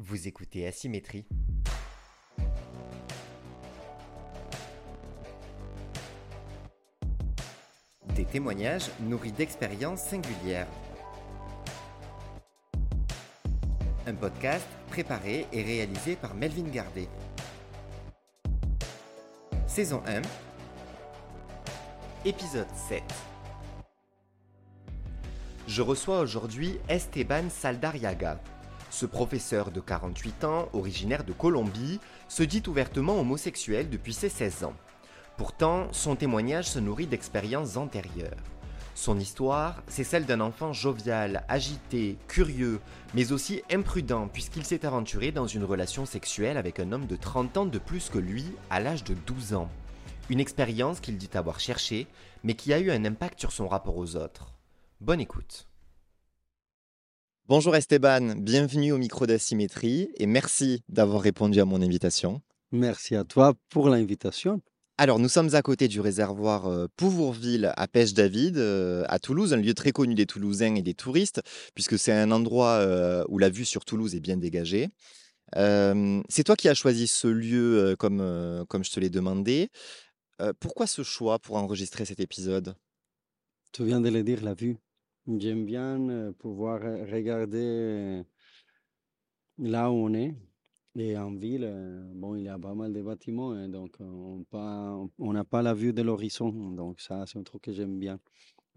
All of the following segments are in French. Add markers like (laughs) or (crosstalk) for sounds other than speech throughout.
Vous écoutez Asymétrie. Des témoignages nourris d'expériences singulières. Un podcast préparé et réalisé par Melvin Gardet. Saison 1. Épisode 7. Je reçois aujourd'hui Esteban Saldariaga. Ce professeur de 48 ans, originaire de Colombie, se dit ouvertement homosexuel depuis ses 16 ans. Pourtant, son témoignage se nourrit d'expériences antérieures. Son histoire, c'est celle d'un enfant jovial, agité, curieux, mais aussi imprudent puisqu'il s'est aventuré dans une relation sexuelle avec un homme de 30 ans de plus que lui à l'âge de 12 ans. Une expérience qu'il dit avoir cherchée, mais qui a eu un impact sur son rapport aux autres. Bonne écoute. Bonjour Esteban, bienvenue au micro d'Asymétrie et merci d'avoir répondu à mon invitation. Merci à toi pour l'invitation. Alors, nous sommes à côté du réservoir euh, Pouvourville à Pêche-David, euh, à Toulouse, un lieu très connu des Toulousains et des touristes, puisque c'est un endroit euh, où la vue sur Toulouse est bien dégagée. c'est toi qui as choisi ce lieu comme, comme je te l'ai demandé. pourquoi ce choix pour enregistrer cet épisode? Tu viens de le dire, la vue. J'aime bien pouvoir regarder là où on est. Et en ville, bon, il y a pas mal de bâtiments, hein, donc on n'a pas la vue de l'horizon. Donc ça, c'est un truc que j'aime bien.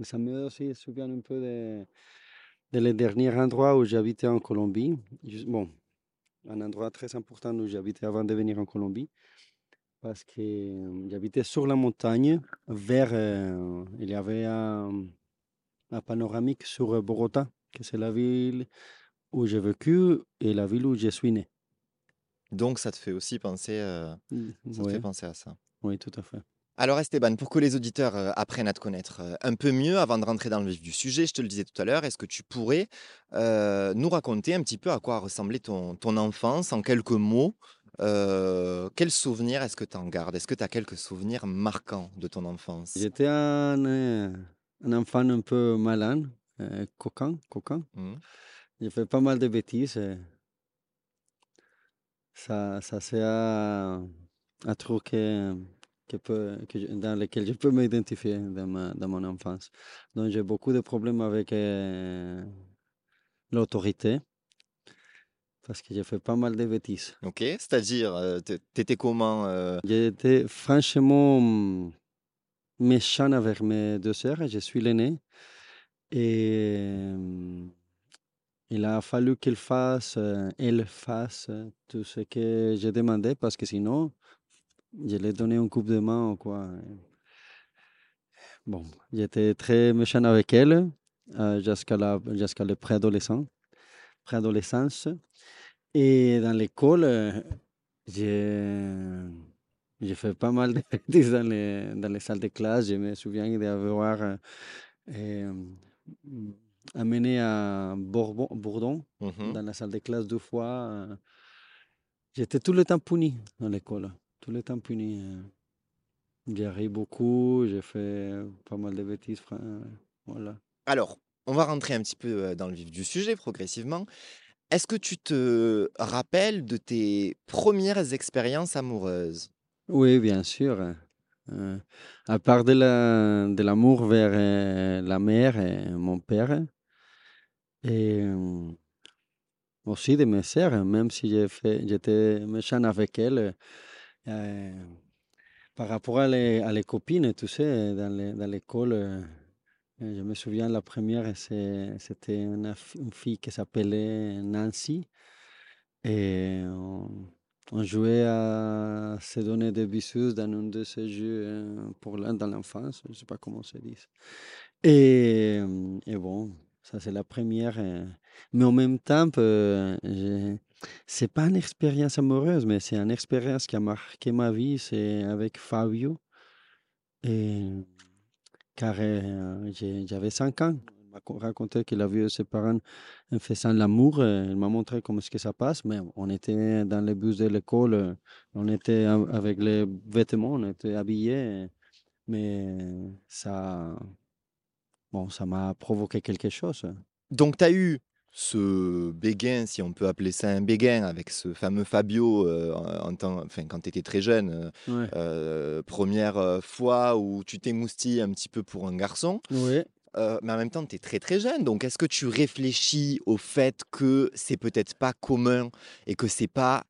ça me aussi souvient un peu de, de le dernier endroit où j'habitais en Colombie. Bon, un endroit très important où j'habitais avant de venir en Colombie. Parce que j'habitais sur la montagne, vers, il y avait un, un panoramique sur Bogota, que c'est la ville où j'ai vécu et la ville où je suis né. Donc ça te fait aussi penser, euh, mmh, ça te fait penser à ça. Oui, tout à fait. Alors Esteban, pour que les auditeurs euh, apprennent à te connaître euh, un peu mieux, avant de rentrer dans le vif du sujet, je te le disais tout à l'heure, est-ce que tu pourrais nous raconter un petit peu à quoi ressemblait ton, ton enfance en quelques mots? Quels souvenirs est-ce que tu en gardes? Est-ce que tu as quelques souvenirs marquants de ton enfance? J'étais un, un, enfant un peu malin, coquin. coquin. Mmh. J'ai fait pas mal de bêtises. Ça, ça c'est un, un truc que, que peut, que dans lequel je peux m'identifier dans, dans mon enfance. Donc j'ai beaucoup de problèmes avec euh, l'autorité parce que j'ai fait pas mal de bêtises. Ok, c'est-à-dire, euh, tu étais comment euh? J'étais franchement méchant avec mes deux sœurs. Je suis l'aîné. Et il a fallu qu'il fasse, euh, elle fasse euh, tout ce que j'ai demandé parce que sinon, je lui ai donné un coup de main ou quoi. Bon, j'étais très méchant avec elle euh, jusqu'à la, jusqu'à le préadolescent, préadolescence. Et dans l'école, j'ai, j'ai fait pas mal de (laughs) bêtises dans les, dans les salles de classe. Je me souviens d'avoir amené à Bourbon, Bourdon, mmh dans la salle de classe deux fois. Euh, j'étais tout le temps puni dans l'école, tout le temps puni. Euh. J'ai ri beaucoup, j'ai fait pas mal de bêtises. Voilà. Alors, on va rentrer un petit peu euh, dans le vif du sujet progressivement. Est-ce que tu te rappelles de tes premières expériences amoureuses? Oui, bien sûr. Euh, à part de la, de l'amour vers euh, la mère et mon père, et euh, aussi de mes sœurs, même si j'étais méchant avec elles, par rapport à les, copines, tu sais, dans, l'école, je me souviens, la première, c'était une, une, fille qui s'appelait Nancy, et on jouait à se donner des bisous dans un de ces jeux euh, pour dans l'enfance, je ne sais pas comment se dit. Et, euh, et bon, ça c'est la première. Euh, mais en même temps, c'est pas une expérience amoureuse, mais c'est une expérience qui a marqué ma vie, c'est avec Fabio. Car j'avais 5 ans raconté qu'il a vu ses parents en faisant l'amour. Il m'a montré comment est-ce que ça passe. Mais on était dans les bus de l'école, on était avec les vêtements, on était habillés. Mais ça, bon, ça m'a provoqué quelque chose. Donc, tu as eu ce béguin, si on peut appeler ça un béguin, avec ce fameux Fabio, euh, en temps, enfin, quand tu étais très jeune, euh, Ouais. euh, première euh, fois où tu t'es moustillé un petit peu pour un garçon, Ouais. Mais en même temps, tu es très très jeune. Donc, est-ce que tu réfléchis au fait que c'est peut-être pas commun et que c'est pas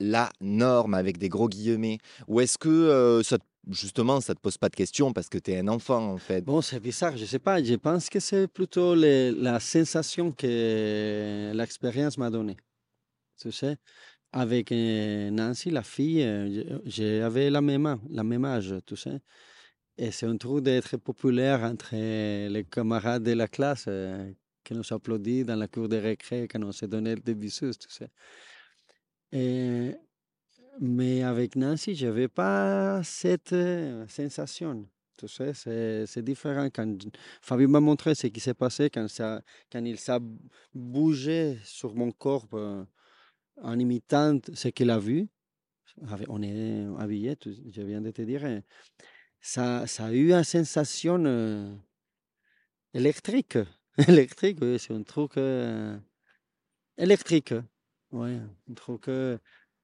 la norme avec des gros guillemets? Ou est-ce que euh, ça, te- justement, ça te pose pas de questions parce que tu es un enfant en fait? Bon, c'est bizarre, je sais pas. Je pense que c'est plutôt la sensation que l'expérience m'a donnée. Tu sais, avec Nancy, la fille, j'avais la même, la même âge, tu sais. Et c'est un truc d'être populaire entre les camarades de la classe euh, qui nous applaudissent dans la cour de récré quand on se donnait des bisous, tu sais. Et- mais avec Nancy, je n'avais pas cette euh, sensation. Tu sais, c'est différent. Quand Fabien m'a montré ce qui s'est passé quand, ça, quand il s'est bougé sur mon corps euh, en imitant ce qu'il a vu. On est habillés, tu- je viens de te dire. Ça, ça a eu une sensation euh, électrique. (laughs) électrique, oui, c'est un truc euh, électrique. Oui, un truc. euh,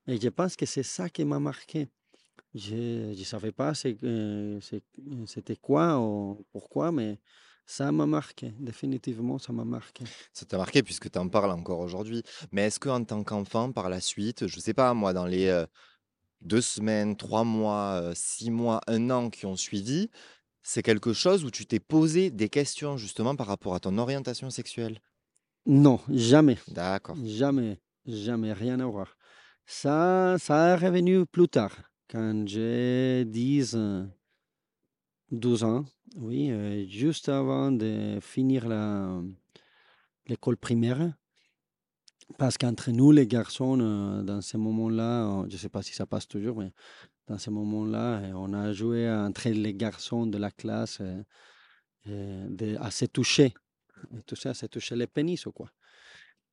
et je pense que c'est ça qui m'a marqué. Je ne savais pas c'était quoi ou pourquoi, mais ça m'a marqué. Définitivement, ça m'a marqué. Ça t'a marqué puisque tu en parles encore aujourd'hui. Mais est-ce qu'en tant qu'enfant, par la suite, je sais pas, moi, dans les deux semaines, trois mois, euh, six mois, un an qui ont suivi, c'est quelque chose où tu t'es posé des questions justement par rapport à ton orientation sexuelle? Non, jamais. D'accord. Jamais, jamais, rien à voir. Ça, ça est revenu plus tard, quand j'ai 10, euh, 12 ans, oui, euh, juste avant de finir l'école primaire. Parce qu'entre nous, les garçons, euh, dans ces moments-là, je ne sais pas si ça passe toujours, mais dans ces moments-là, euh, on a joué entre les garçons de la classe euh, à se toucher. Tout ça, à se toucher les pénis ou quoi.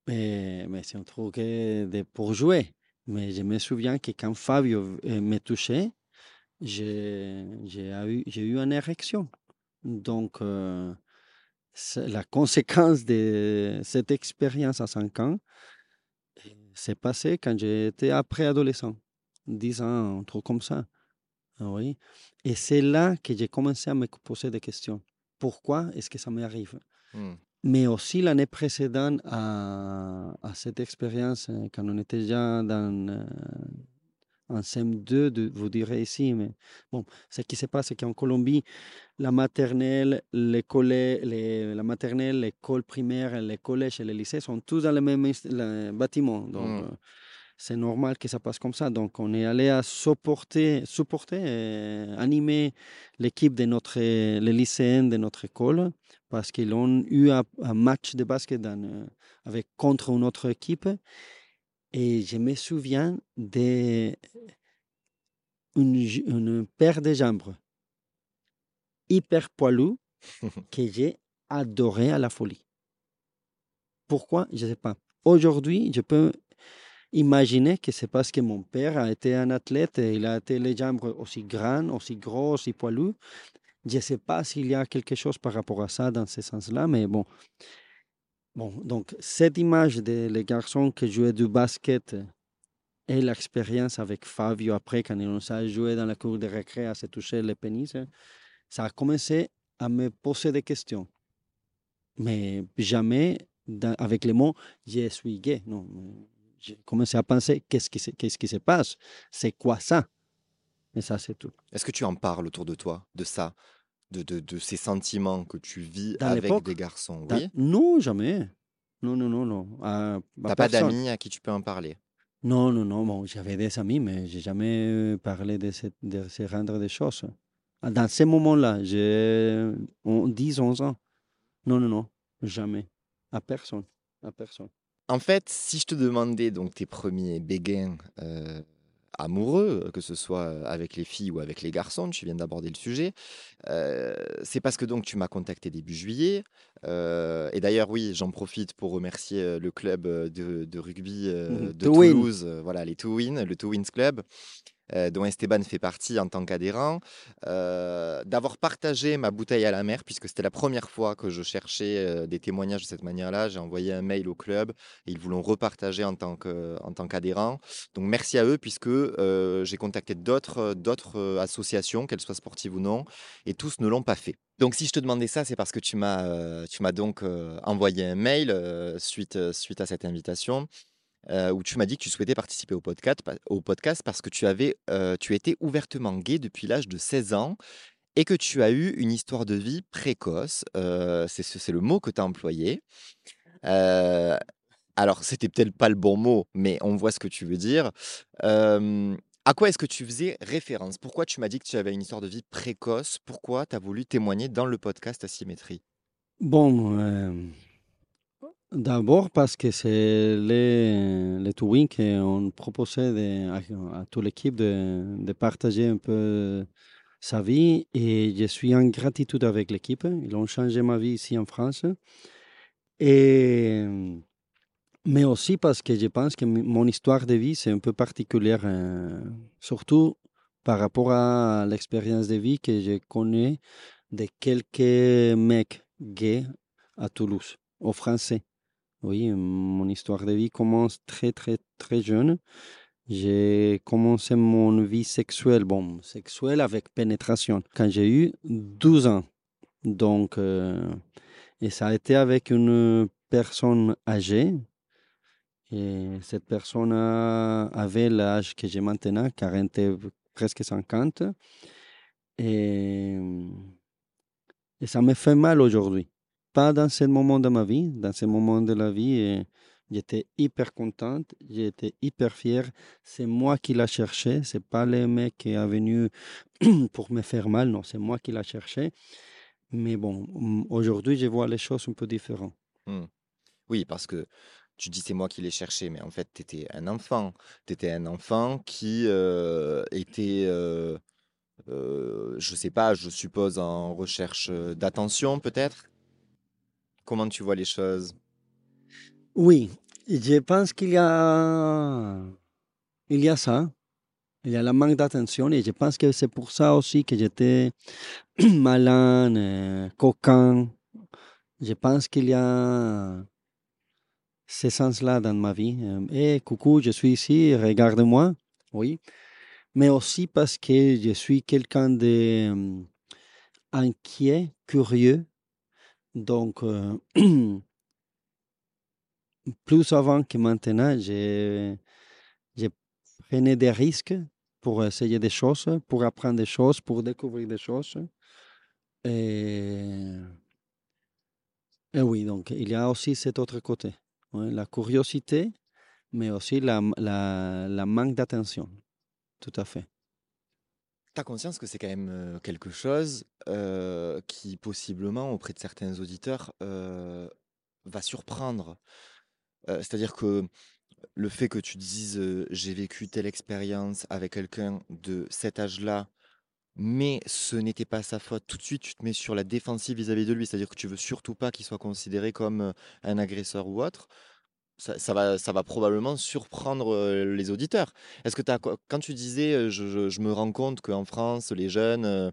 Mais, c'est un truc de, pour jouer. Mais je me souviens que quand Fabio me touchait, j'ai eu, une érection. Donc, la conséquence de cette expérience à 5 ans s'est passé quand j'étais après adolescent, 10 ans, un truc comme ça. Ah Oui. Et c'est là que j'ai commencé à me poser des questions. Pourquoi est-ce que ça m'arrive? Hmm. Mais aussi l'année précédente à, à cette expérience, euh, quand on était déjà dans, euh, en CM2, de, vous direz ici, mais bon, ce qui se passe, c'est qu'en Colombie, la maternelle, l'école, les- la maternelle, l'école primaire, les collèges et les lycées sont tous dans le même bâtiment. Donc, Mm. euh, c'est normal que ça passe comme ça. Donc, on est allé à supporter, supporter animer l'équipe de notre, les lycéens de notre école parce qu'ils ont eu un, un match de basket dans, euh, avec, contre une autre équipe. Et je me souviens d'une une paire de jambes hyper poilue (laughs) que j'ai adoré à la folie. Pourquoi? Je ne sais pas. Aujourd'hui, je peux imaginer que c'est parce que mon père a été un athlète et il a été les jambes aussi grandes, aussi grosses, aussi poilues. Je ne sais pas s'il y a quelque chose par rapport à ça dans ce sens-là, mais bon. Bon, donc cette image des les garçons qui jouaient du basket et l'expérience avec Fabio après, quand on s'est joué dans la cour de récré à se toucher les pénis, hein, ça a commencé à me poser des questions. Mais jamais avec les mots je suis gay. Non, mais j'ai commencé à penser qu'est-ce qui, qu'est-ce qui se passe? C'est quoi ça? Et ça, c'est tout. Est-ce que tu en parles autour de toi, de ça, de, de, de ces sentiments que tu vis Dans avec des garçons Oui. Non, jamais. Non, non, non, non. T'as pas d'amis à qui tu peux en parler? Non, non, non. Bon, j'avais des amis, mais j'ai jamais euh, parlé de, cette- de ce rendre des choses. Ah, Dans ces moments-là, j'ai on- 10, 11 ans. Non, non, non. Jamais. À personne. À personne. En fait, si je te demandais donc tes premiers béguins euh, amoureux, que ce soit avec les filles ou avec les garçons, tu viens d'aborder le sujet, euh, c'est parce que donc tu m'as contacté début juillet. euh, et d'ailleurs, oui, j'en profite pour remercier euh, le club euh, de, de rugby euh, Mhm. de. Toulouse, euh, voilà, les Twins, le Twins Club, euh, dont Esteban fait partie en tant qu'adhérent, euh, d'avoir partagé ma bouteille à la mer, puisque c'était la première fois que je cherchais euh, des témoignages de cette manière-là. J'ai envoyé un mail au club et ils voulaient repartager en tant qu'adhérent. Donc merci à eux, puisque j'ai contacté d'autres associations, qu'elles soient sportives ou non, et tous ne l'ont pas fait. Donc si je te demandais ça, c'est parce que tu m'as donc envoyé un mail suite, suite à cette invitation. Euh, où tu m'as dit que tu souhaitais participer au podcast, au podcast parce que tu, avais, euh, tu étais ouvertement gay depuis l'âge de 16 ans et que tu as eu une histoire de vie précoce. Euh, c'est le mot que tu as employé. alors, c'était peut-être pas le bon mot, mais on voit ce que tu veux dire. à quoi est-ce que tu faisais référence? Pourquoi tu m'as dit que tu avais une histoire de vie précoce? Pourquoi tu as voulu témoigner dans le podcast Asymétrie? Bon, D'abord parce que c'est les, les Twins qu'on proposait de, à, à toute l'équipe de, de, partager un peu sa vie et je suis en gratitude avec l'équipe. Ils ont changé ma vie ici en France. Et, mais aussi parce que je pense que mon histoire de vie, c'est un peu particulière, hein, surtout par rapport à l'expérience de vie que je connais de quelques mecs gays à Toulouse, aux Français. Oui, mon histoire de vie commence très, très, très jeune. J'ai commencé mon vie sexuelle, bon, sexuelle avec pénétration, quand j'ai eu 12 ans. Donc, euh, et ça a été avec une personne âgée. Et cette personne avait l'âge que j'ai maintenant, 40, presque 50. Et, et ça me fait mal aujourd'hui pas dans ce moment de ma vie. Dans ce moment de la vie, j'étais hyper contente, j'étais hyper fière. C'est moi qui l'a cherché, c'est pas le mec qui est venu (clears throat) pour me faire mal, non, c'est moi qui l'a cherché. Mais bon, aujourd'hui, je vois les choses un peu différentes. Mmh. Oui, parce que tu dis c'est moi qui l'ai cherché, mais en fait, tu étais un enfant. Tu étais un enfant qui euh, était, euh, euh, je sais pas, je suppose, en recherche d'attention peut-être? Comment tu vois les choses? Oui, je pense qu'il y a, il y a ça. Il y a la manque d'attention et je pense que c'est pour ça aussi que j'étais (clears throat) malin, euh, coquin. Je pense qu'il y a ce sens-là dans ma vie. Et eh, coucou, je suis ici, regarde-moi. Oui. Mais aussi parce que je suis quelqu'un d'inquiet, euh, curieux, donc, euh, (clears throat) plus avant que maintenant, j'ai pris des risques pour essayer des choses, pour apprendre des choses, pour découvrir des choses. Et, oui, donc il y a aussi cet autre côté, la curiosité, mais aussi la, la manque d'attention. Tout à fait. Tu as conscience que c'est quand même quelque chose qui, possiblement, auprès de certains auditeurs, va surprendre? C'est-à-dire que le fait que tu dises j'ai vécu telle expérience avec quelqu'un de cet âge-là, mais ce n'était pas sa faute, tout de suite tu te mets sur la défensive vis-à-vis de lui, c'est-à-dire que tu veux surtout pas qu'il soit considéré comme un agresseur ou autre ça, va, ça va probablement surprendre les auditeurs. Est-ce que as, quand tu disais, je, me rends compte qu'en France, les jeunes,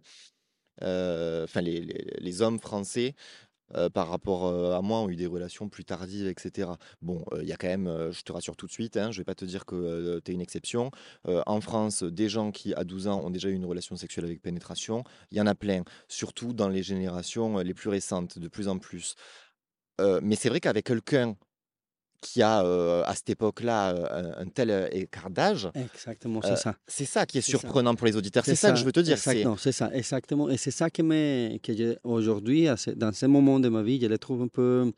enfin les, hommes français, par rapport à moi, ont eu des relations plus tardives, etc. Bon, il y a quand même, je te rassure tout de suite, hein, je ne vais pas te dire que tu es une exception. en France, des gens qui, à 12 ans, ont déjà eu une relation sexuelle avec pénétration, il y en a plein, surtout dans les générations les plus récentes, de plus en plus. mais c'est vrai qu'avec quelqu'un qui a à cette époque-là un, tel écart d'âge. Exactement, c'est ça. C'est ça qui est, surprenant pour les auditeurs. C'est ça, que je veux te dire. Exactement, c'est ça, exactement. Et c'est ça qui que aujourd'hui, dans ce moment de ma vie, je les trouve un peu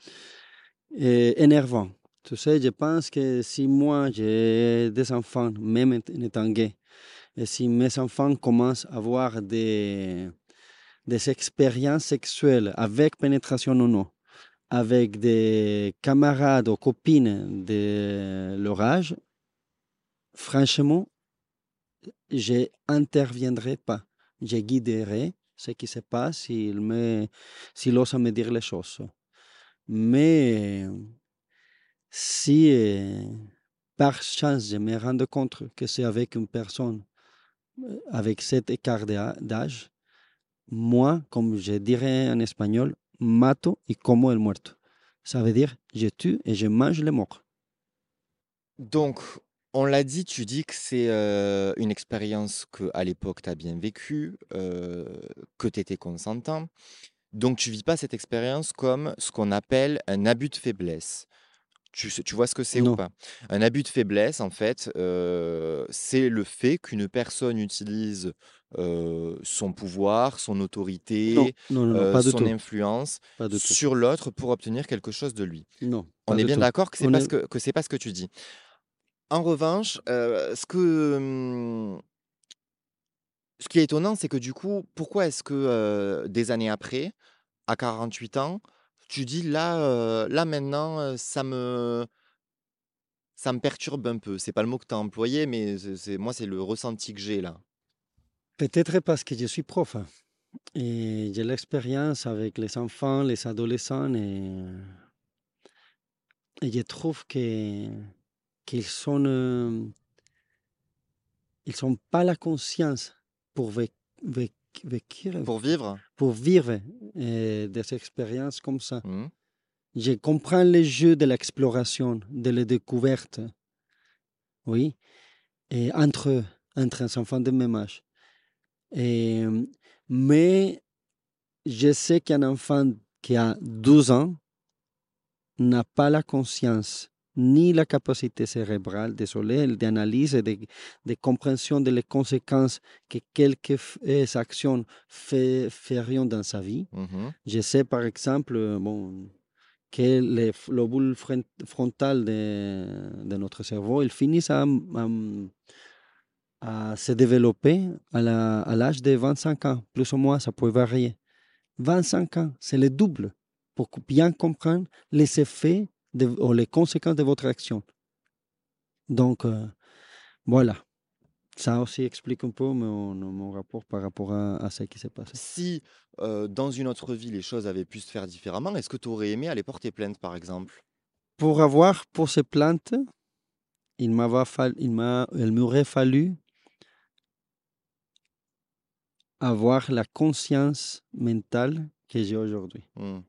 énervant. Tu sais, je pense que si moi j'ai des enfants, même en étant gay, et si mes enfants commencent à avoir des, des expériences sexuelles avec pénétration ou non, avec des camarades ou copines de leur âge, franchement, je n'interviendrai pas. Je guiderai ce qui se passe s'il me, s'il me dire les choses. Mais si par chance je me rends compte que c'est avec une personne avec cet écart d'âge, moi, comme je dirais en espagnol, mato y como el muerto. Ça veut dire je tue et je mange les morts. Donc, on l'a dit, tu dis que c'est une expérience que à l'époque tu as bien vécue, que tu étais consentant. Donc tu vis pas cette expérience comme ce qu'on appelle un abus de faiblesse. Tu, tu vois ce que c'est ou pas? Un abus de faiblesse, en fait, c'est le fait qu'une personne utilise son pouvoir, son autorité, son influence sur l'autre pour obtenir quelque chose de lui. Non. On est bien d'accord que pas, que, que pas ce que tu dis. En revanche, ce que mmh, ce qui est étonnant, c'est que du coup, pourquoi est-ce que des années après, à 48 ans, tu dis là, là maintenant, ça me ça me perturbe un peu. C'est pas le mot que tu as employé, mais c'est moi, c'est le ressenti que j'ai là. Peut-être parce que je suis prof hein, et j'ai l'expérience avec les enfants, les adolescents et, je trouve que qu'ils sont ils sont pas la conscience pour pour vivre? Pour vivre euh, des expériences comme ça. Mmh. Je comprends le jeu de l'exploration, de la découverte, oui, et entre entre un enfants de même âge. Et, mais je sais qu'un enfant qui a 12 ans n'a pas la conscience ni la capacité cérébrale, désolé, d'analyse et de, de, compréhension des conséquences que quelques actions fait, feront dans sa vie. Je sais par exemple bon, que le lobule frontal de, de, notre cerveau, il finit à, à, se développer à l'âge de 25 ans, plus ou moins, ça peut varier. 25 ans, c'est le double pour bien comprendre les effets les conséquences de votre action. Donc, euh, voilà. Ça aussi explique un peu mon, mon rapport par rapport à, ce qui s'est passé. Si euh, dans une autre vie les choses avaient pu se faire différemment, est-ce que tu aurais aimé aller porter plainte par exemple? Pour avoir pour ces plaintes, il fallu, il m'aurait fallu avoir la conscience mentale que j'ai aujourd'hui. Mmh.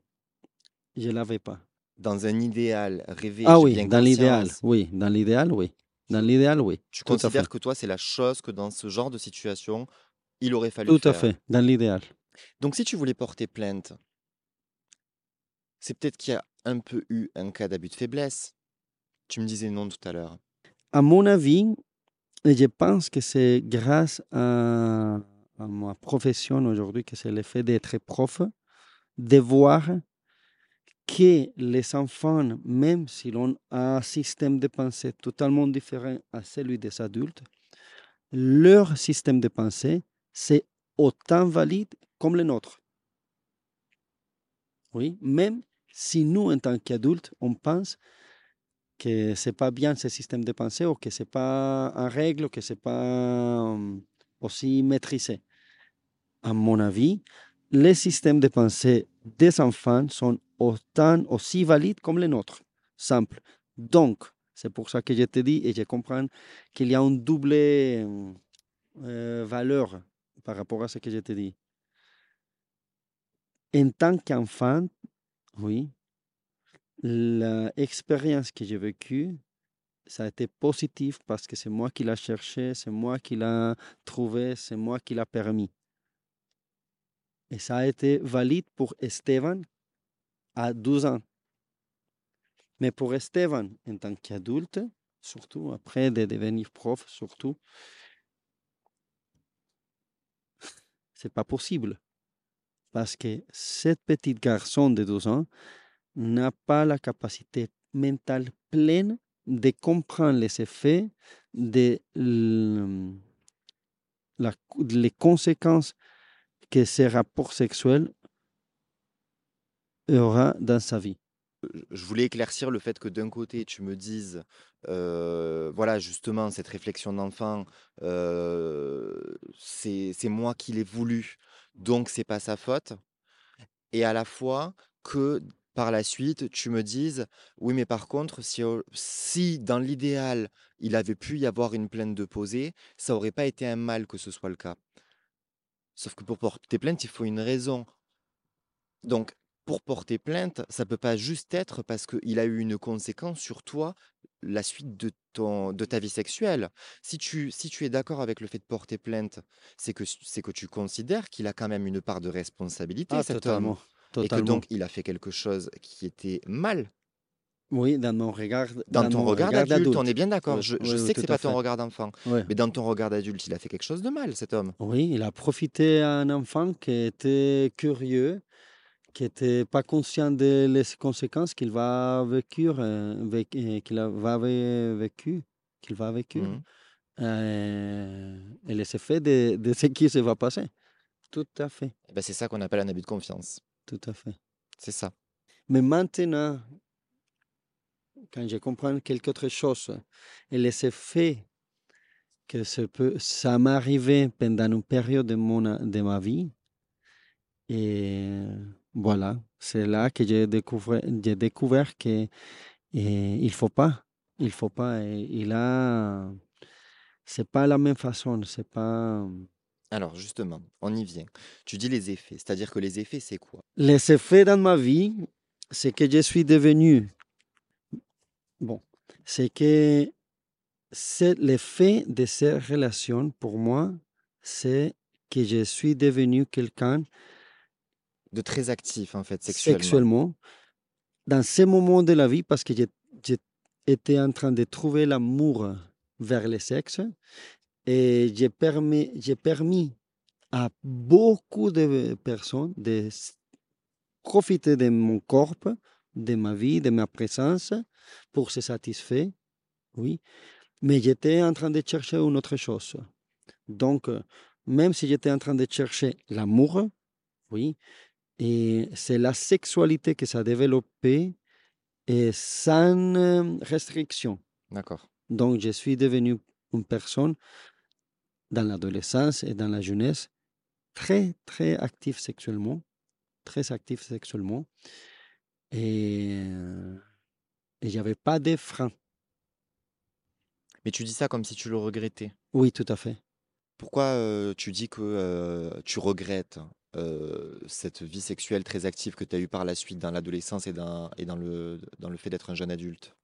Je ne l'avais pas dans un idéal rêvé. Ah oui, dans l'idéal, oui. Dans l'idéal, oui. Dans l'idéal, oui. Tu considères que toi, c'est la chose que dans ce genre de situation, il aurait fallu Tout faire. à fait, dans l'idéal. Donc, si tu voulais porter plainte, c'est peut-être qu'il y a un peu eu un cas d'abus de faiblesse. Tu me disais non tout à l'heure. À mon avis, je pense que c'est grâce à, à ma profession aujourd'hui, que c'est le fait d'être prof, de voir que les enfants, même si l'on a un système de pensée totalement différent à celui des adultes, leur système de pensée, c'est autant valide comme le nôtre. Oui, même si nous, en tant qu'adultes, on pense que c'est pas bien ce système de pensée ou que c'est pas en règle, ou que c'est pas hum, aussi maîtrisé. À mon avis, les systèmes de pensée des enfants sont autant aussi valides comme les nôtres. Simple. Donc, c'est pour ça que je te dis et je comprends qu'il y a une double euh, valeur par rapport à ce que je te dis. En tant qu'enfant, oui, l'expérience que j'ai vécue, ça a été positif parce que c'est moi qui l'ai cherché, c'est moi qui l'ai trouvé, c'est moi qui l'ai permis. Et ça a été valide pour Esteban à 12 ans. Mais pour Esteban, en tant qu'adulte, surtout après de devenir prof, surtout, (laughs) c'est pas possible. Parce que cette petite garçon de 12 ans n'a pas la capacité mentale pleine de comprendre les effets, de, les conséquences que ces rapports sexuels aura dans sa vie. Je voulais éclaircir le fait que d'un côté, tu me dises, voilà, justement, cette réflexion d'enfant, c'est moi qui l'ai voulu, donc c'est pas sa faute. Et à la fois que par la suite, tu me dises, oui, mais par contre, si, si dans l'idéal, il avait pu y avoir une plainte de posée, ça aurait pas été un mal que ce soit le cas. Sauf que pour porter plainte, il faut une raison. Donc, pour porter plainte, ça peut pas juste être parce qu'il a eu une conséquence sur toi, la suite de ton, de ta vie sexuelle. Si tu, si tu es d'accord avec le fait de porter plainte, c'est que, c'est que tu considères qu'il a quand même une part de responsabilité, Ah, cet homme. totalement. Et que Totalement. donc, il a fait quelque chose qui était mal. Oui, dans mon regard, Dans dans ton regard regard d'adulte, on est bien d'accord. Oui, Je, je oui, oui, sais que c'est pas ton fait. regard d'enfant. Mais dans ton regard d'adulte, il a fait quelque chose de mal, cet homme. Oui, il a profité à un enfant qui était curieux, qui n'était pas conscient des conséquences qu'il va vécu, euh, euh, qu'il va vé- vécu, qu'il va vécu, Mhm. euh, et les effets de, de ce qui se va passer. Tout à fait, Eh ben, c'est ça qu'on appelle un abus de confiance. tout à fait. C'est ça. Mais maintenant, quand je comprends quelque autre chose, et les effets que ça, peut, ça m'est arrivé pendant une période de, mon, de ma vie, et voilà, c'est là que j'ai découvert, j'ai découvert que et il faut pas, il faut pas, et il a, c'est pas la même façon, c'est pas. Alors, justement, on y vient. Tu dis les effets. C'est-à-dire que les effets, c'est quoi? Les effets dans ma vie, c'est que je suis devenu, bon, c'est que c'est l'effet de ces relations pour moi, c'est que je suis devenu quelqu'un De très actif, en fait, sexuellement. sexuellement dans ces moments de la vie parce que j'étais en train de trouver l'amour vers le sexe et j'ai permis, j'ai permis à beaucoup de personnes de profiter de mon corps, de ma vie, de ma présence pour se satisfaire, oui. Mais j'étais en train de chercher une autre chose. Donc, euh, même si j'étais en train de chercher l'amour, oui, et c'est la sexualité que ça a développé et sans euh, restriction. D'accord. Donc, je suis devenu une personne dans l'adolescence et dans la jeunesse très, très active sexuellement, très active sexuellement. Et, euh, et j'avais pas de frein. Mais tu dis ça comme si tu le regrettais. Oui, tout à fait. Pourquoi euh, tu dis que euh, tu regrettes? Euh, cette vie sexuelle très active que tu as eue par la suite dans l'adolescence et, dans, et dans, le, dans le fait d'être un jeune adulte?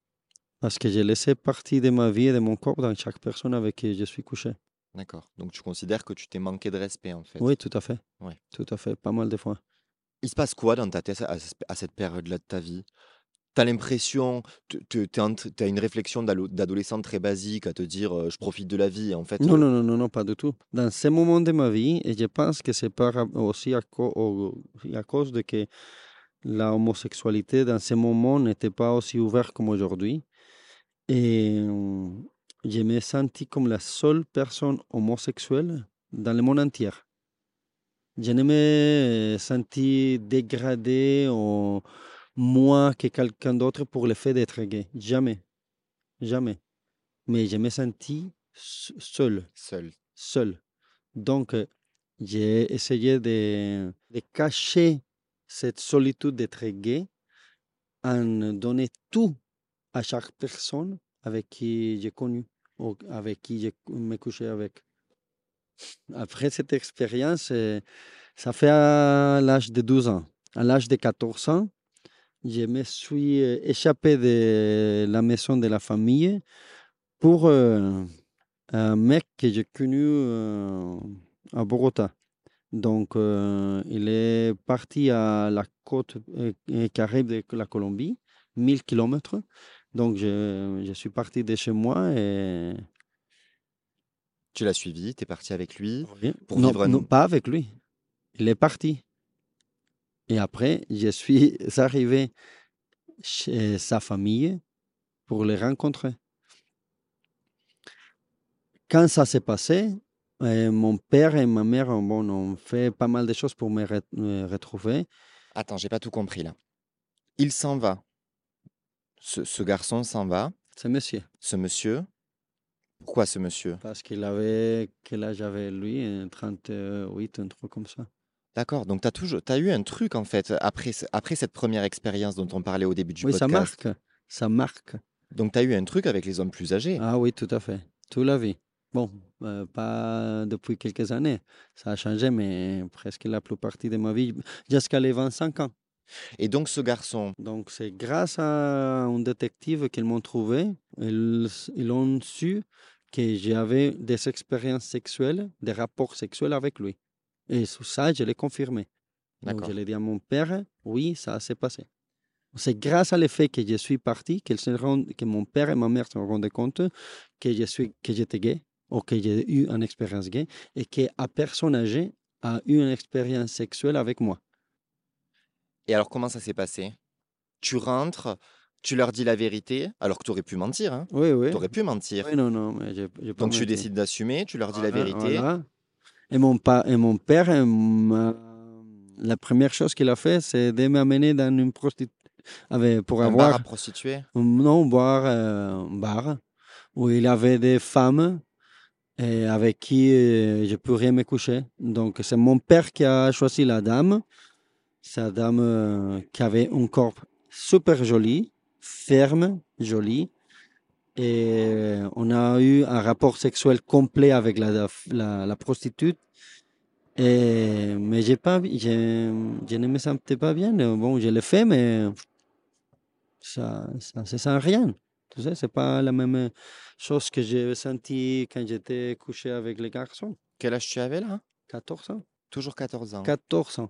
Parce que j'ai laissé partie de ma vie et de mon corps dans chaque personne avec qui je suis couché. D'accord. Donc tu considères que tu t'es manqué de respect, en fait? Oui, tout à fait. Ouais. Tout à fait, pas mal de fois. Il se passe quoi dans ta tête à cette période-là de ta vie? T'as l'impression, tu as une réflexion d'adolescent très basique à te dire euh, je profite de la vie. En fait, Non, euh, non, non, non, non, pas du tout. Dans ces moments de ma vie, et je pense que c'est aussi à, co- au- à cause de que la homosexualité dans ces moments n'était pas aussi ouverte comme aujourd'hui. Et euh, je me senti comme la seule personne homosexuelle dans le monde entier. Je ne me senti dégradé ou moins que quelqu'un d'autre pour le fait d'être gay. Jamais. Jamais. Mais je me senti s- seul seul. seul. Donc, euh, j'ai essayé de, de cacher cette solitude d'être gay en donnant tout à chaque personne avec qui j'ai connu ou avec qui j'ai me couché avec. Après cette expérience, euh, ça fait à l'âge de 12 ans. À l'âge de 14 ans, je me suis euh, échappé de la maison de la famille pour euh, un mec que j'ai connu euh, à Bogota. Donc, euh, il est parti à la côte caraïbe de la Colombie, 1000 kilomètres. Donc, je, je suis parti de chez moi et. Tu l'as suivi, tu es parti avec lui. Oui. Pour non, vivre un- non, pas avec lui. Il est parti. Et après, je suis (laughs) arrivé chez sa famille pour les rencontrer. Quand ça s'est passé, euh, mon père et ma mère bon, ont fait pas mal de choses pour me re- me retrouver. Attends, j'ai pas tout compris là. Il s'en va. Ce, ce garçon s'en va. C'est monsieur. Ce monsieur. Pourquoi ce monsieur? Parce qu'il avait, quel âge avait lui? euh, 38, un truc comme ça. D'accord, donc tu as as eu un truc en fait après après cette première expérience dont on parlait au début du Oui, ça podcast. marque, ça marque. Donc tu as eu un truc avec les hommes plus âgés? Ah oui, tout à fait, toute la vie. Bon, heu, pas depuis quelques années, ça a changé, mais presque la plus partie de ma vie, jusqu'à les 25 ans. Et donc ce garçon Donc c'est grâce à un détective qu'ils m'ont trouvé, ils ont su que j'avais des expériences sexuelles, des rapports sexuels avec lui et sur ça, je l'ai confirmé. Donc je l'ai dit à mon père: «Oui, ça s'est passé». C'est grâce à le fait que je suis parti qu'ils se rendent que mon père et ma mère se rendaient compte que je suis que j'étais gay ou que j'ai eu une expérience gay et qu'à personne âgée a eu une expérience sexuelle avec moi. Et alors comment ça s'est passé? Tu rentres, tu leur dis la vérité, alors que tu aurais pu mentir, hein? Oui, oui. Tu aurais pu mentir. Oui, non, non, mais Donc tu décides d'assumer, tu leur dis la vérité. voilà. Et mon pa et mon père, m'a la première chose qu'il a fait, c'est de m'amener dans une prostit avec pour Un bar à avoir prostituées? non, boire, heu, un bar où il avait des femmes et avec qui, heu, je pourrais me coucher. Donc c'est mon père qui a choisi la dame. Sa dame, qui avait un corps super joli, ferme, joli et on a eu un rapport sexuel complet avec la la la prostitute et mais j'ai pas je je ne me sentais pas bien. Bon, je l'ai fait, mais ça ça se sent rien. Tu sais, c'est pas la même chose que j'ai senti quand j'étais couché avec les garçons. Quel âge tu avais là? 14 ans. Toujours 14 ans. 14 ans.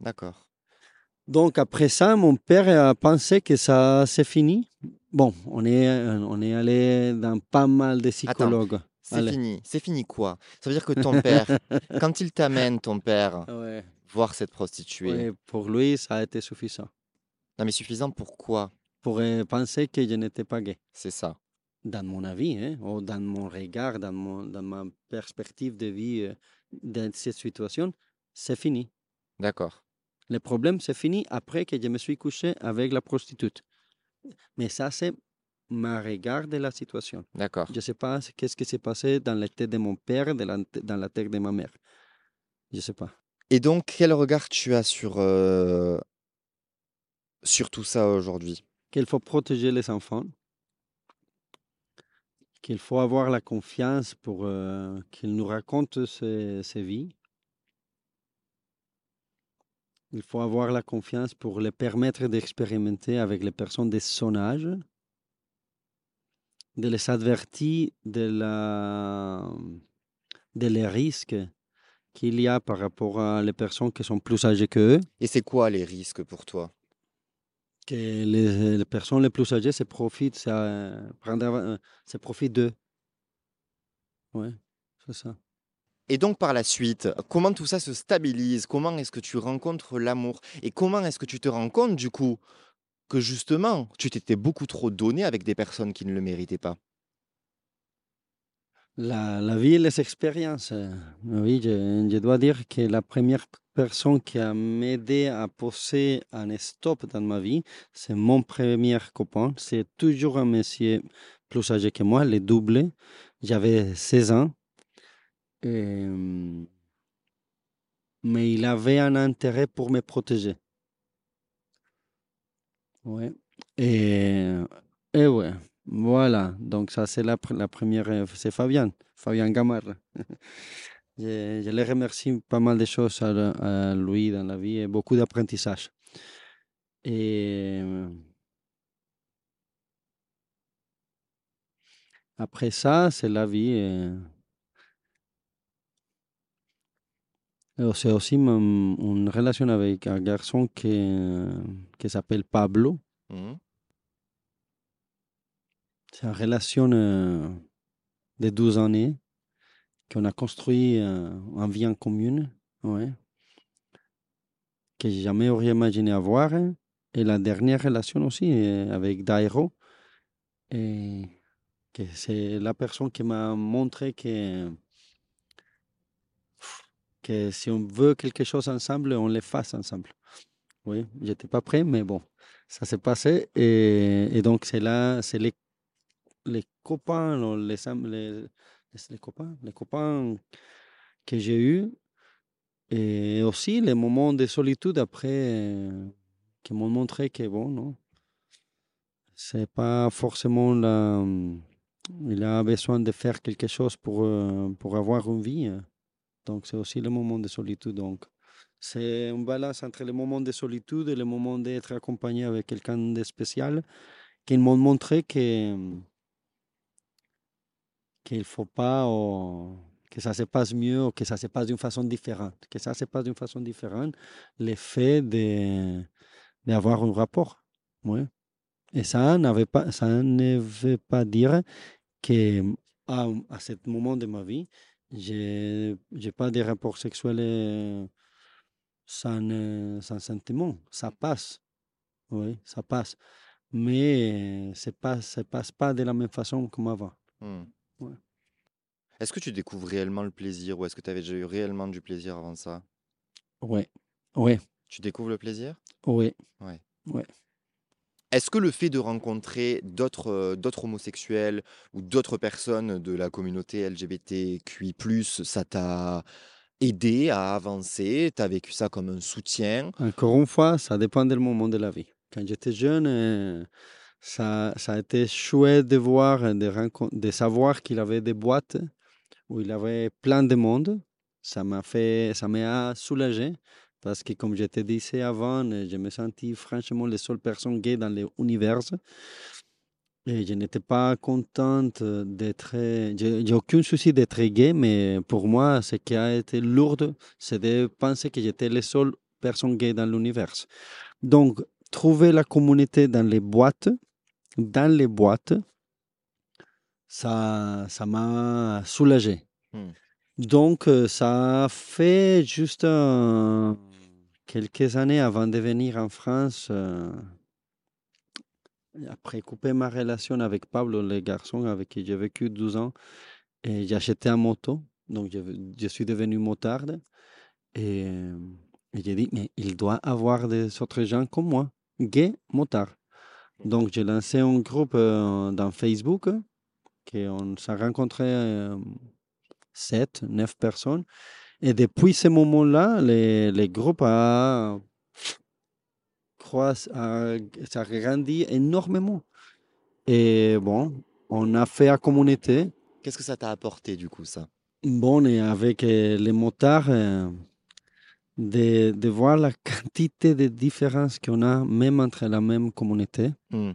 D'accord. Donc après ça, mon père a pensé que ça c'est fini. Bon, on est on est allé dans pas mal de Attends, psychologues. c'est fini. C'est fini quoi? Ça veut dire que ton (laughs) père, quand il t'amène ton père Ouais, voir cette prostituée pour lui, ça a été suffisant. non mais suffisant pourquoi? Pour, heu, penser que je n'étais pas gay. C'est ça. Dans mon avis, hein, ou dans mon regard, dans mon dans ma perspective de vie, heu, dans cette situation, c'est fini. D'accord. Le problème, c'est fini après que je me suis couché avec la prostitute. Mais ça, c'est ma regard de la situation. D'accord. Je sais pas ce qu'est-ce qui s'est passé dans la tête de mon père, de la dans la tête de ma mère. Je sais pas. Et donc quel regard tu as sur, heu sur tout ça aujourd'hui? Qu'il faut protéger les enfants. Qu'il faut avoir la confiance pour, heu, qu'ils nous racontent ses ses vies. Il faut avoir la confiance pour les permettre d'expérimenter avec les personnes de son âge. De les avertir de la de les risques qu'il y a par rapport à les personnes qui sont plus âgées qu'eux. Et c'est quoi les risques pour toi? Que les les personnes les plus âgées se profitent, ça prendre avan se profitent d'eux. Ouais, c'est ça. Et donc par la suite, comment tout ça se stabilise? Comment est-ce que tu rencontres l'amour? Et comment est-ce que tu te rends compte du coup que justement, tu t'étais beaucoup trop donné avec des personnes qui ne le méritaient pas? La vie et les expériences, heu, oui, je dois dire que la première personne qui a m'aidé à poser un stop dans ma vie, c'est mon premier copain. C'est toujours un monsieur plus âgé que moi, le double. J'avais 16 ans. Hem mais il avait un intérêt pour me protéger. Ouais et et ouais, voilà, donc ça c'est la la première, heu, c'est Fabian, Fabian Gamarra. (laughs) Je je le remercie pas mal de choses à lui dans la vie et beaucoup d'apprentissage. Et après ça, c'est la vie, c'est aussi une relation avec un garçon qui, qui s'appelle Pablo. Mmh. C'est une relation, heu, de 12 années qu'on a construit, en vie en commune, ouais. Que jamais aurais imaginé avoir et la dernière relation aussi, avec Dairo et que c'est la personne qui m'a montré que que si on veut quelque chose ensemble, on le fasse ensemble. Oui, j'étais pas prêt, mais bon, ça s'est passé et donc c'est là, c'est les les copains, les les les copains les copains que j'ai eus Et aussi les moments de solitude après euh, qui m'ont montré que bon, non, c'est pas forcément la. Il a besoin de faire quelque chose pour, euh, pour avoir une vie. Donc, c'est aussi le moment de solitude. Donc, c'est un balance entre les moments de solitude et le moment d'être accompagné avec quelqu'un de spécial qui m'ont montré que qu'il faut pas oh, que ça se passe mieux ou que ça se passe d'une façon différente. Que ça se passe d'une façon différente, le fait de d'avoir un rapport. Ouais. Et ça n'avait pas, ça ne veut pas dire que à, à ce moment de ma vie, j'ai j'ai pas de rapport sexuel euh, sans, euh, sans sentiment. Ça passe. Oui, ça passe. Mais euh, c'est pas, ça passe pas de la même façon comme avant. Hmm. Ouais. Est-ce que tu découvres réellement le plaisir ou est-ce que tu avais déjà eu réellement du plaisir avant ça? Ouais, ouais, Tu découvres le plaisir? Ouais, Ouais. ouais. Est-ce que le fait de rencontrer d'autres euh, d'autres homosexuels ou d'autres personnes de la communauté LGBTQI+, ça t'a aidé à avancer? Tu as vécu ça comme un soutien? Encore une fois, ça dépend du moment de la vie. Quand j'étais jeune, euh, ça, ça a été chouette de voir, de, de savoir qu'il avait des boîtes où il avait plein de monde. Ça m'a fait, ça m'a soulagé parce que, comme je te disais avant, euh, je me sentis franchement la seule personne gay dans l'univers. Et je n'étais pas contente d'être. J'ai aucun souci d'être gay, mais pour moi, ce qui a été lourd, c'est de penser que j'étais la seule personne gay dans l'univers. Donc, trouver la communauté dans les boîtes, dans les boîtes, ça, ça m'a soulagé. Hmm. Donc, euh, ça fait juste euh, quelques années avant de venir en France. euh, après couper ma relation avec Pablo, le garçon avec qui j'ai vécu 12 ans, j'ai acheté un moto. Donc, je, suis devenu motarde. Et, j'ai dit, mais il doit avoir des autres gens comme moi, gays motards. Donc, j'ai lancé un groupe euh, dans Facebook, que on s'est rencontré euh, 7, 9 personnes. Et depuis ce moment-là, le, le groupe a, croisse- a, a grandi énormément. Et bon, on a fait la communauté. Qu'est-ce que ça t'a apporté du coup ça? Bon, et avec euh, les motards, euh, de, de voir la quantité de différences qu'on a, même entre la même communauté, Hmm.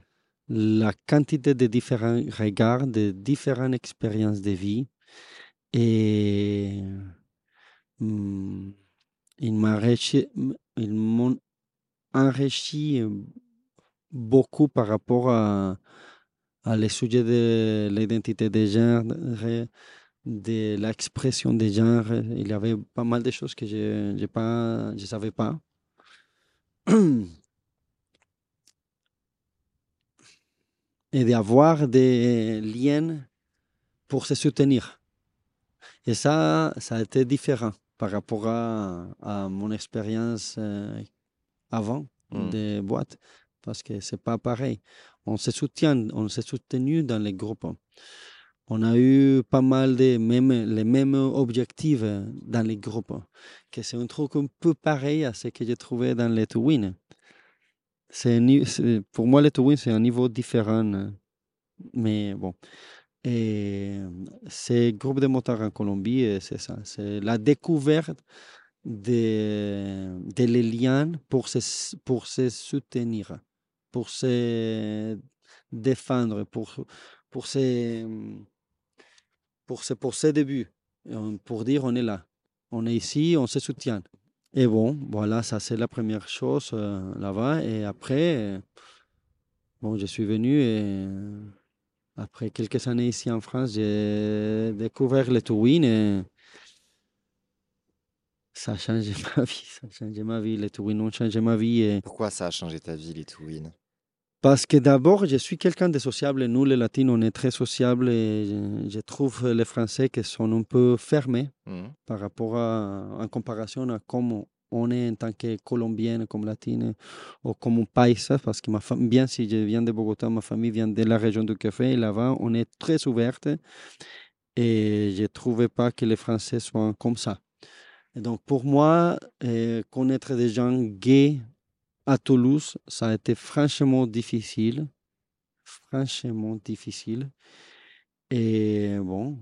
la quantité de différents regards, de différentes expériences de vie. Et hum, ils m'ont enrichi, ils m'ont enrichi euh, beaucoup par rapport à, à les sujets de l'identité de genre, de de l'expression des genres. Il y avait pas mal de choses que je ne pas, je savais pas. (clears throat) Et d'avoir des liens pour se soutenir. Et ça, ça a été différent par rapport à, à mon expérience euh, avant Mm. des boîtes, parce que c'est pas pareil. On se soutient, on s'est soutenu dans les groupes. On a eu pas mal de mêmes, les mêmes objectifs euh, dans les groupes, que c'est un truc un peu pareil à ce que j'ai trouvé dans les Twin. C'est pour moi, les Twin, c'est un niveau différent, euh, mais bon. Et euh, ces groupes de motards en Colombie, c'est ça, c'est la découverte des, de les liens pour se, pour se soutenir, pour se défendre, pour, pour se, pour se, pour ses débuts, pour dire on est là, on est ici, on se soutient. Et bon, voilà, ça c'est la première chose euh, là-bas. Et après, bon, je suis venu et après quelques années ici en France, j'ai découvert les Twin et ça a changé (laughs) ma vie. Ça a changé ma vie. Les Twin ont changé ma vie. et- Pourquoi ça a changé ta vie, les Twins Parce que d'abord, je suis quelqu'un de sociable. Nous, les Latins, on est très sociable et je, je trouve les Français qui sont un peu fermés Hmm. par rapport à, en comparaison à comment on est en tant que Colombienne, comme Latine, ou comme un paisa, parce que ma famille, bien si je viens de Bogota, ma famille vient de la région du café, et là-bas, on est très ouverte, et je ne trouvais pas que les Français soient comme ça. Donc pour moi, euh, connaître des gens gays à Toulouse, ça a été franchement difficile. Franchement difficile. Et bon,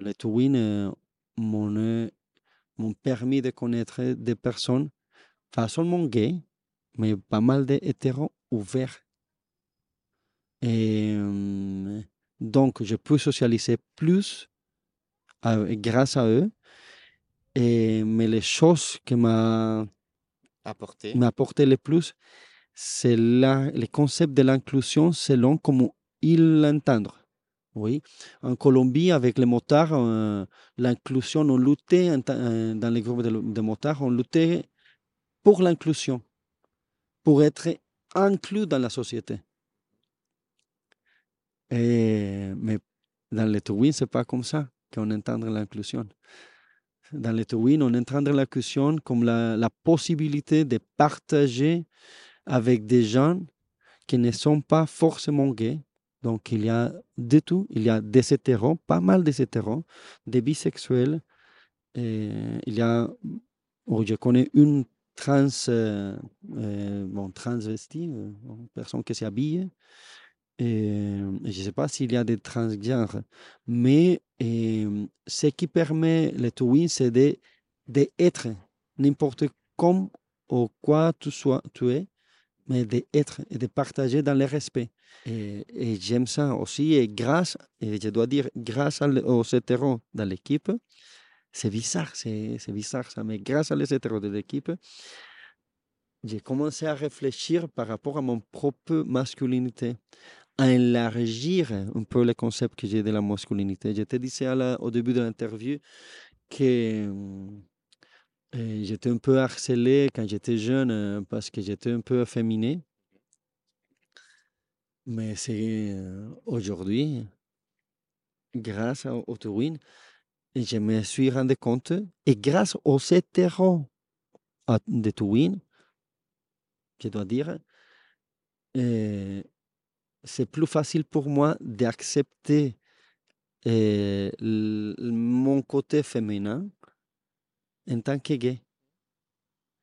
les Twins euh, m'ont euh, m'ont permis de connaître des personnes, pas seulement gays, mais pas mal d'hétéros ouverts. Et euh, donc, je peux socialiser plus à- grâce à eux. Et, mais les choses qui m'a Apporté. apporté le plus, c'est le concept de l'inclusion selon comment ils l'entendent. Oui, en Colombie, avec les motards, euh, l'inclusion, on luttait euh, dans les groupes de, motards, on luttait pour l'inclusion, pour être inclus dans la société. Mais dans les Towin, ce n'est pas comme ça qu'on entend l'inclusion. Dans les Towin, on entend l'inclusion comme la possibilité de partager avec des gens qui ne sont pas forcément gays. Donc, il y a de tout. Il y a des hétéros, pas mal des hétéros, des bisexuels. Et il y a, oh, je connais une trans, euh, euh, bon, transvestie, euh, une personne qui s'habille. Et je ne sais pas s'il y a des transgenres, mais ce qui permet le twin, c'est d'être n'importe comme ou quoi tu, sois, tu es, mais d'être et de partager dans le respect. Et, et j'aime ça aussi, et grâce, et je dois dire, grâce aux hétéros dans l'équipe, c'est bizarre, c'est bizarre ça, mais grâce les hétéros de l'équipe, j'ai commencé à réfléchir par rapport à mon propre masculinité, à élargir un peu le concept que j'ai de la masculinité. Je te disais au début de l'interview que j'étais un peu harcelé quand j'étais jeune euh, parce que j'étais un peu efféminé. Mais c'est euh, aujourd'hui, grâce au, au je me suis rendu compte, et grâce aux hétéros de Twin, je dois dire, euh, c'est plus facile pour moi d'accepter euh, mon côté féminin en tant que gay.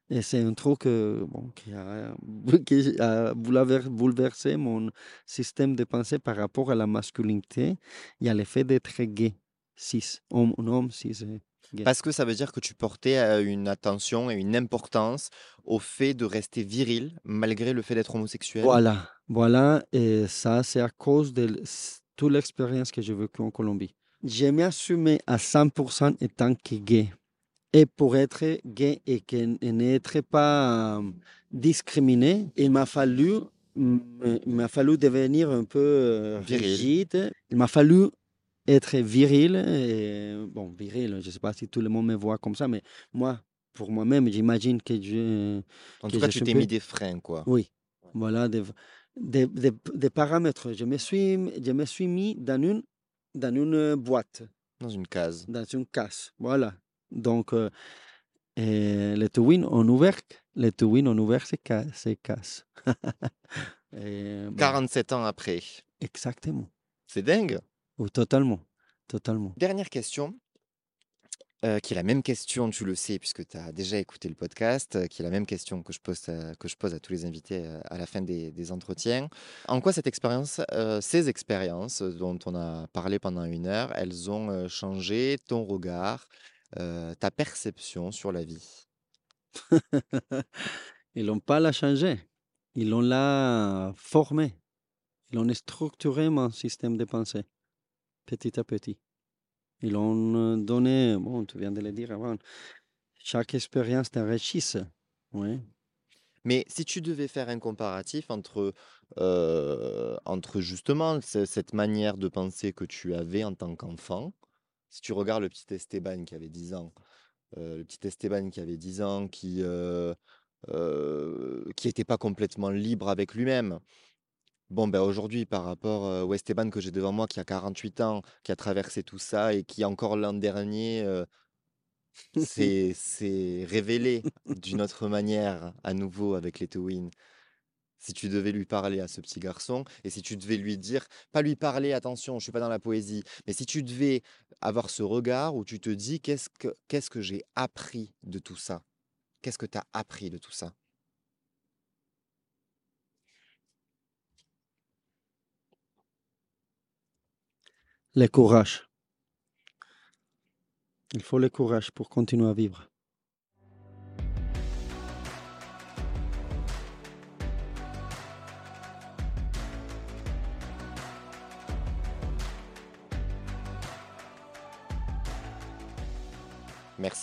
Et c'est un truc euh, bon, qui, a, (laughs) qui a bouleversé mon système de pensée par rapport à la masculinité et à l'effet d'être gay, cis, homme, un homme cis. Gay. Parce que ça veut dire que tu portais euh, une attention et une importance au fait de rester viril malgré le fait d'être homosexuel. Voilà, voilà, et ça c'est à cause de toute l'expérience que j'ai vécue en Colombie. Je m'assumais à 100% en tant que gay. Et pour être gay et n'être pas euh, discriminé, il m'a fallu, il m'a fallu devenir un peu euh, rigide. Il m'a fallu être viril. Et, bon, viril, je ne sais pas si tout le monde me voit comme ça, mais moi, pour moi-même, j'imagine que je. En tout cas, tu t'es mis des freins, quoi. Oui, voilà, des, des, des, des, paramètres. Je me, suis, je me suis mis dans une, dans une boîte. Dans une case. Dans une case, voilà. Donc, euh, les Twin ont ouvert, les Twin ont ouvert ces, ca ces cases. et, bon. 47 ans après. Exactement. C'est dingue. Oui, totalement. Totalement. Dernière question, euh, qui est la même question, tu le sais, puisque tu as déjà écouté le podcast, euh, qui est la même question que je pose à, que je pose à tous les invités euh, à la fin des, des entretiens. En quoi cette expérience, euh, ces expériences dont on a parlé pendant une heure, elles ont euh, changé ton regard, euh, ta perception sur la vie? (laughs) Ils n'ont pas la changé, ils l'ont la formé, ils ont structuré mon système de pensée, petit à petit. Ils l'ont donné, bon, tu viens de le dire avant, chaque expérience t'enrichisse. Oui. Mais si tu devais faire un comparatif entre, euh, entre justement cette manière de penser que tu avais en tant qu'enfant, si tu regardes le petit Esteban qui avait 10 ans, euh, le petit Esteban qui avait 10 ans, qui euh, qui n'était pas complètement libre avec lui-même. Bon, ben aujourd'hui, par rapport euh, au Esteban que j'ai devant moi, qui a 48 ans, qui a traversé tout ça et qui, encore l'an dernier, euh, (laughs) s'est révélé d'une autre manière à nouveau avec les Twins. Si tu devais lui parler à ce petit garçon, et si tu devais lui dire, pas lui parler, attention, je suis pas dans la poésie, mais si tu devais avoir ce regard où tu te dis qu'est-ce que, qu'est-ce que j'ai appris de tout ça? Qu'est-ce que tu as appris de tout ça? Le courage. Il faut le courage pour continuer à vivre.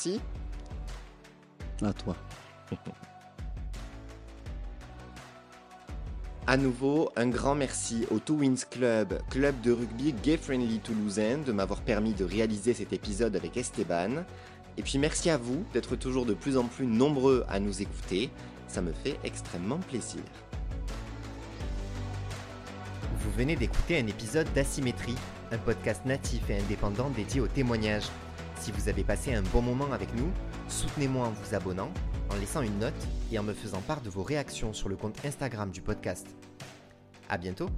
Merci. À toi. (laughs) À nouveau, un grand merci au Two Wins Club, club de rugby gay friendly toulousain, de m'avoir permis de réaliser cet épisode avec Esteban. Et puis merci à vous d'être toujours de plus en plus nombreux à nous écouter. Ça me fait extrêmement plaisir. Vous venez d'écouter un épisode d'Asymétrie, un podcast natif et indépendant dédié aux témoignages. Si vous avez passé un bon moment avec nous, soutenez-moi en vous abonnant, en laissant une note et en me faisant part de vos réactions sur le compte Instagram du podcast. À bientôt!